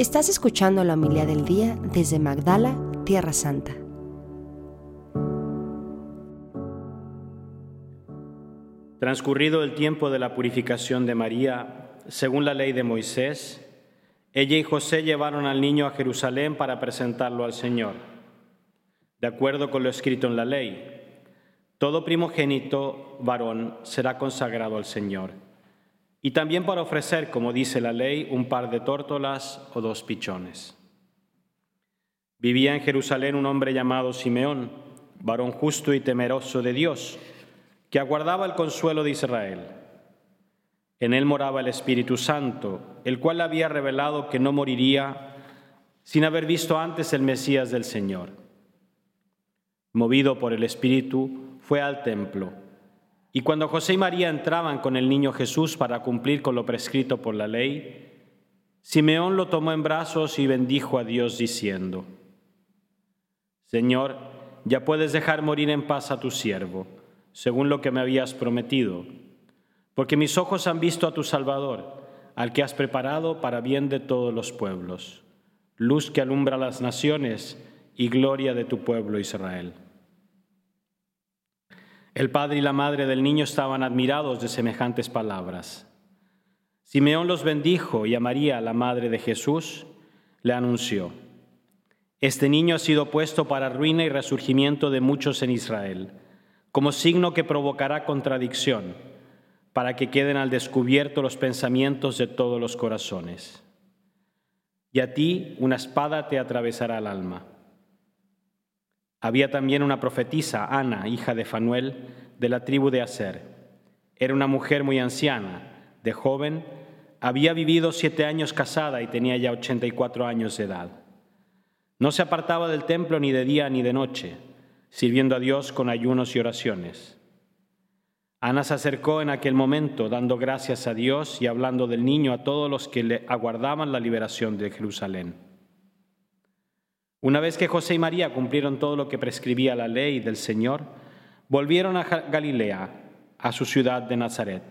Estás escuchando la humildad del día desde Magdala, Tierra Santa. Transcurrido el tiempo de la purificación de María, según la ley de Moisés, ella y José llevaron al niño a Jerusalén para presentarlo al Señor. De acuerdo con lo escrito en la ley, todo primogénito varón será consagrado al Señor. Y también para ofrecer, como dice la ley, un par de tórtolas o dos pichones. Vivía en Jerusalén un hombre llamado Simeón, varón justo y temeroso de Dios, que aguardaba el consuelo de Israel. En él moraba el Espíritu Santo, el cual había revelado que no moriría sin haber visto antes el Mesías del Señor. Movido por el Espíritu, fue al templo. Y cuando José y María entraban con el niño Jesús para cumplir con lo prescrito por la ley, Simeón lo tomó en brazos y bendijo a Dios diciendo, Señor, ya puedes dejar morir en paz a tu siervo, según lo que me habías prometido porque mis ojos han visto a tu Salvador, al que has preparado para bien de todos los pueblos, luz que alumbra las naciones y gloria de tu pueblo Israel. El padre y la madre del niño estaban admirados de semejantes palabras. Simeón los bendijo y a María, la madre de Jesús, le anunció, Este niño ha sido puesto para ruina y resurgimiento de muchos en Israel, como signo que provocará contradicción para que queden al descubierto los pensamientos de todos los corazones. Y a ti una espada te atravesará el alma. Había también una profetisa, Ana, hija de Fanuel, de la tribu de Aser. Era una mujer muy anciana, de joven, había vivido siete años casada y tenía ya ochenta y cuatro años de edad. No se apartaba del templo ni de día ni de noche, sirviendo a Dios con ayunos y oraciones. Ana se acercó en aquel momento, dando gracias a Dios y hablando del niño a todos los que le aguardaban la liberación de Jerusalén. Una vez que José y María cumplieron todo lo que prescribía la ley del Señor, volvieron a Galilea, a su ciudad de Nazaret.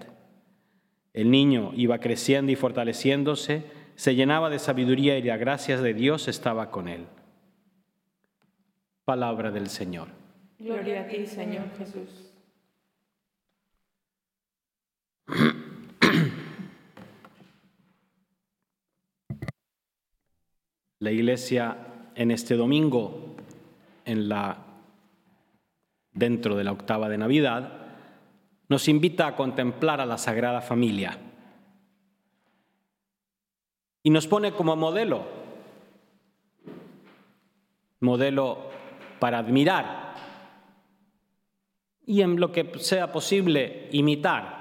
El niño iba creciendo y fortaleciéndose, se llenaba de sabiduría y la gracia de Dios estaba con él. Palabra del Señor. Gloria a ti, Señor Jesús. La iglesia en este domingo, dentro de la octava de Navidad, nos invita a contemplar a la Sagrada Familia y nos pone como modelo, modelo para admirar y en lo que sea posible imitar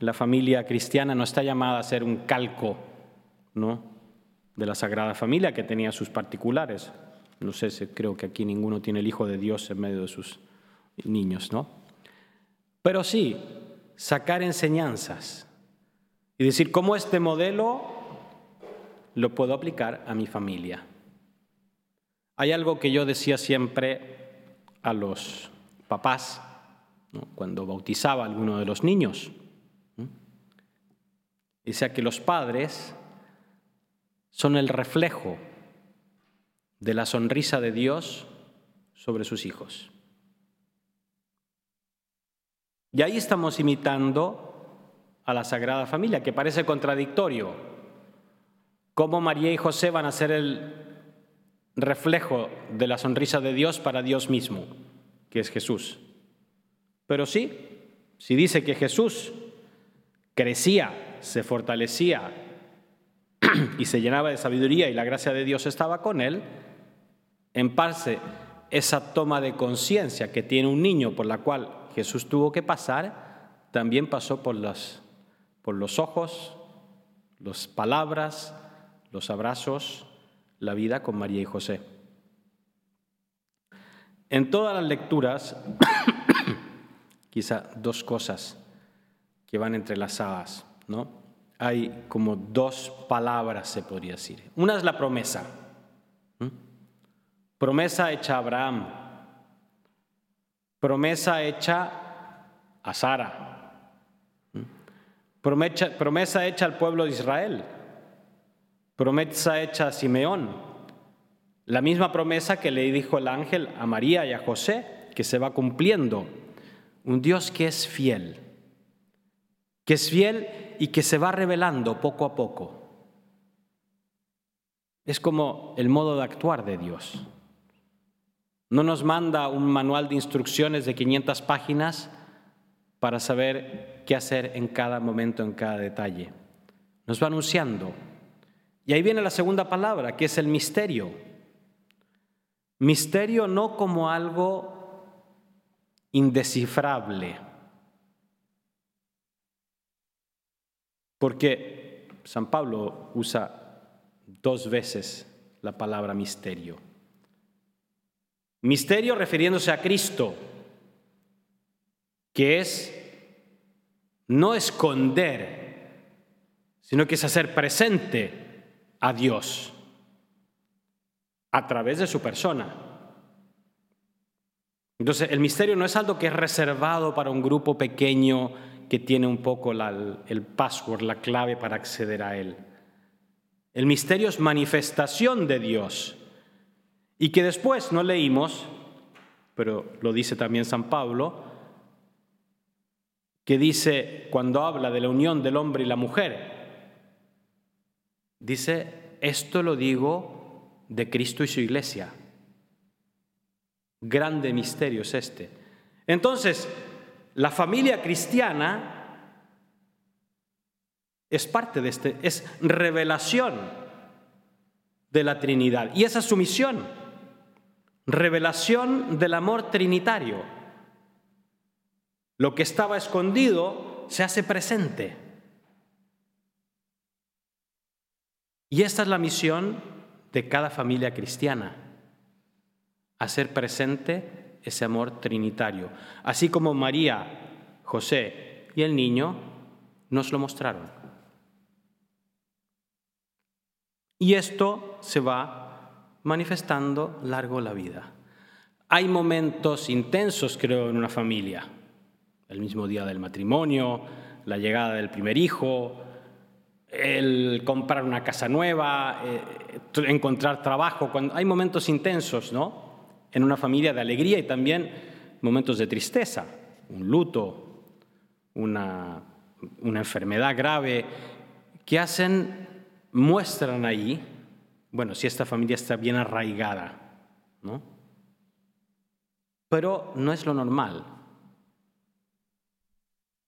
la familia cristiana no está llamada a ser un calco, ¿no? De la Sagrada Familia que tenía sus particulares. No sé si creo que aquí ninguno tiene el Hijo de Dios en medio de sus niños, ¿no? Pero sí, sacar enseñanzas y decir cómo este modelo lo puedo aplicar a mi familia. Hay algo que yo decía siempre a los papás cuando bautizaba a alguno de los niños. Dice que los padres son el reflejo de la sonrisa de Dios sobre sus hijos. Y ahí estamos imitando a la Sagrada Familia, que parece contradictorio. ¿Cómo María y José van a ser el reflejo de la sonrisa de Dios para Dios mismo, que es Jesús? Pero sí, si dice que Jesús crecía se fortalecía y se llenaba de sabiduría y la gracia de Dios estaba con él, en parte esa toma de conciencia que tiene un niño por la cual Jesús tuvo que pasar, también pasó por los, por los ojos, las palabras, los abrazos, la vida con María y José. En todas las lecturas, quizá dos cosas que van entrelazadas. ¿no? Hay como dos palabras, se podría decir. Una es la promesa. Promesa hecha a Abraham. Promesa hecha a Sara. Promesa, promesa hecha al pueblo de Israel. promesa hecha a Simeón, la misma promesa que le dijo el ángel a María y a José, que se va cumpliendo. Un Dios que es fiel, que es fiel y que se va revelando poco a poco. Es como el modo de actuar de Dios. No nos manda un manual de instrucciones de 500 páginas para saber qué hacer en cada momento, en cada detalle. Nos va anunciando. Y ahí viene la segunda palabra, que es el misterio. Misterio no como algo indescifrable, porque San Pablo usa dos veces la palabra misterio. Misterio refiriéndose a Cristo, que es no esconder, sino que es hacer presente a Dios a través de su persona. Entonces, el misterio no es algo que es reservado para un grupo pequeño que tiene un poco el password, la clave para acceder a él. El misterio es manifestación de Dios y que después no leímos, pero lo dice también San Pablo, que dice cuando habla de la unión del hombre y la mujer, dice, esto lo digo de Cristo y su iglesia. Grande misterio es este. Entonces, la familia cristiana es parte de este, es revelación de la Trinidad. Y esa es su misión, revelación del amor trinitario. Lo que estaba escondido se hace presente. Y esta es la misión de cada familia cristiana, hacer presente ese amor trinitario. Así como María, José y el niño nos lo mostraron. Y esto se va manifestando largo la vida. Hay momentos intensos, creo, en una familia el mismo día del matrimonio, la llegada del primer hijo, el comprar una casa nueva, eh, encontrar trabajo. Hay momentos intensos, ¿no? En una familia de alegría y también momentos de tristeza, un luto, una, una enfermedad grave, que hacen, muestran ahí, bueno, si esta familia está bien arraigada, ¿no? Pero no es lo normal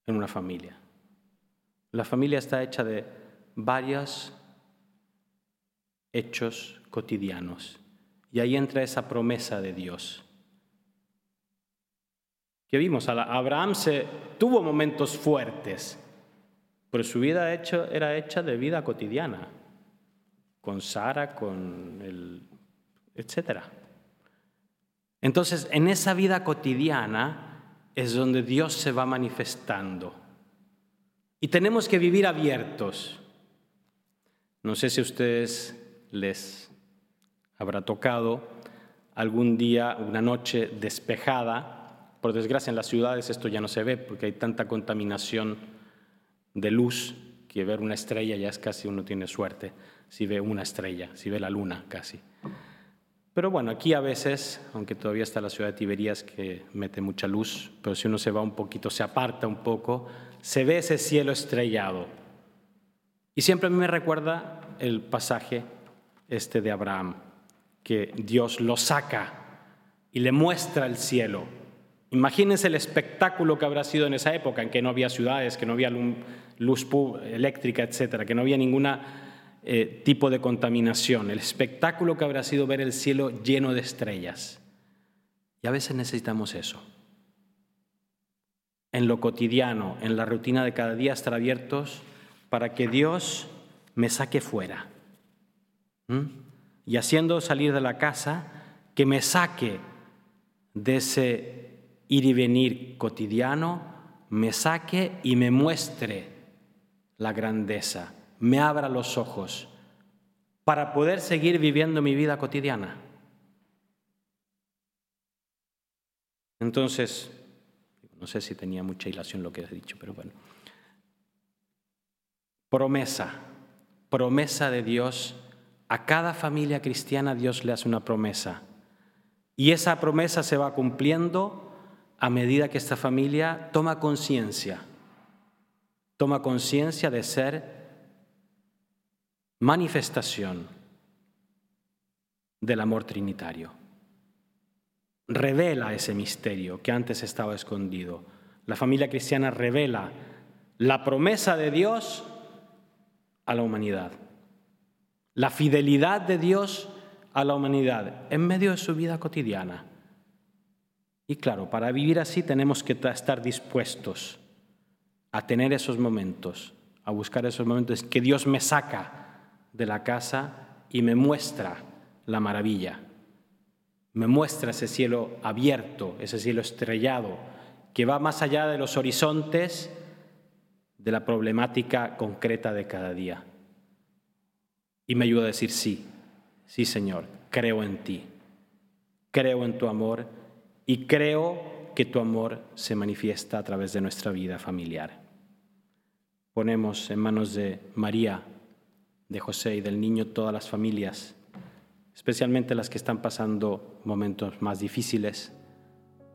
en una familia. La familia está hecha de varios hechos cotidianos. Y ahí entra esa promesa de Dios. Que vimos, Abraham se, tuvo momentos fuertes, pero su vida hecho, era hecha de vida cotidiana, con Sara, con el, etc. Entonces, en esa vida cotidiana, es donde Dios se va manifestando. Y tenemos que vivir abiertos. No sé si ustedes les habrá tocado algún día, una noche despejada. Por desgracia en las ciudades esto ya no se ve porque hay tanta contaminación de luz que ver una estrella ya es casi uno tiene suerte si ve una estrella, si ve la luna casi. Pero bueno, aquí a veces, aunque todavía está la ciudad de Tiberías que mete mucha luz, pero si uno se va un poquito, se aparta un poco, se ve ese cielo estrellado. Y siempre a mí me recuerda el pasaje este de Abraham, que Dios lo saca y le muestra el cielo. Imagínense el espectáculo que habrá sido en esa época en que no había ciudades, que no había luz eléctrica, etcétera, que no había ninguna eh, tipo de contaminación, el espectáculo que habrá sido ver el cielo lleno de estrellas. Y a veces necesitamos eso. En lo cotidiano, en la rutina de cada día, estar abiertos para que Dios me saque fuera. Y haciendo salir de la casa, que me saque de ese ir y venir cotidiano, me saque y me muestre la grandeza me abra los ojos para poder seguir viviendo mi vida cotidiana. Entonces, no sé si tenía mucha ilación lo que he dicho, pero bueno. Promesa. promesa de Dios, a cada familia cristiana Dios le hace una promesa. Y esa promesa se va cumpliendo a medida que esta familia toma conciencia, toma conciencia de ser manifestación del amor trinitario. Revela ese misterio que antes estaba escondido. La familia cristiana revela la promesa de Dios a la humanidad, la fidelidad de Dios a la humanidad en medio de su vida cotidiana. Y claro, para vivir así tenemos que estar dispuestos a tener esos momentos, a buscar esos momentos que Dios me saca de la casa y me muestra la maravilla. Me muestra ese cielo abierto, ese cielo estrellado, que va más allá de los horizontes de la problemática concreta de cada día. Y me ayuda a decir, sí, sí Señor, creo en ti, creo en tu amor y creo que tu amor se manifiesta a través de nuestra vida familiar. Ponemos en manos de María, de José y del niño todas las familias especialmente las que están pasando momentos más difíciles,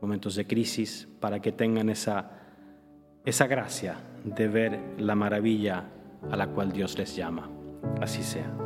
momentos de crisis, para que tengan esa, esa gracia de ver la maravilla a la cual Dios les llama. Así sea.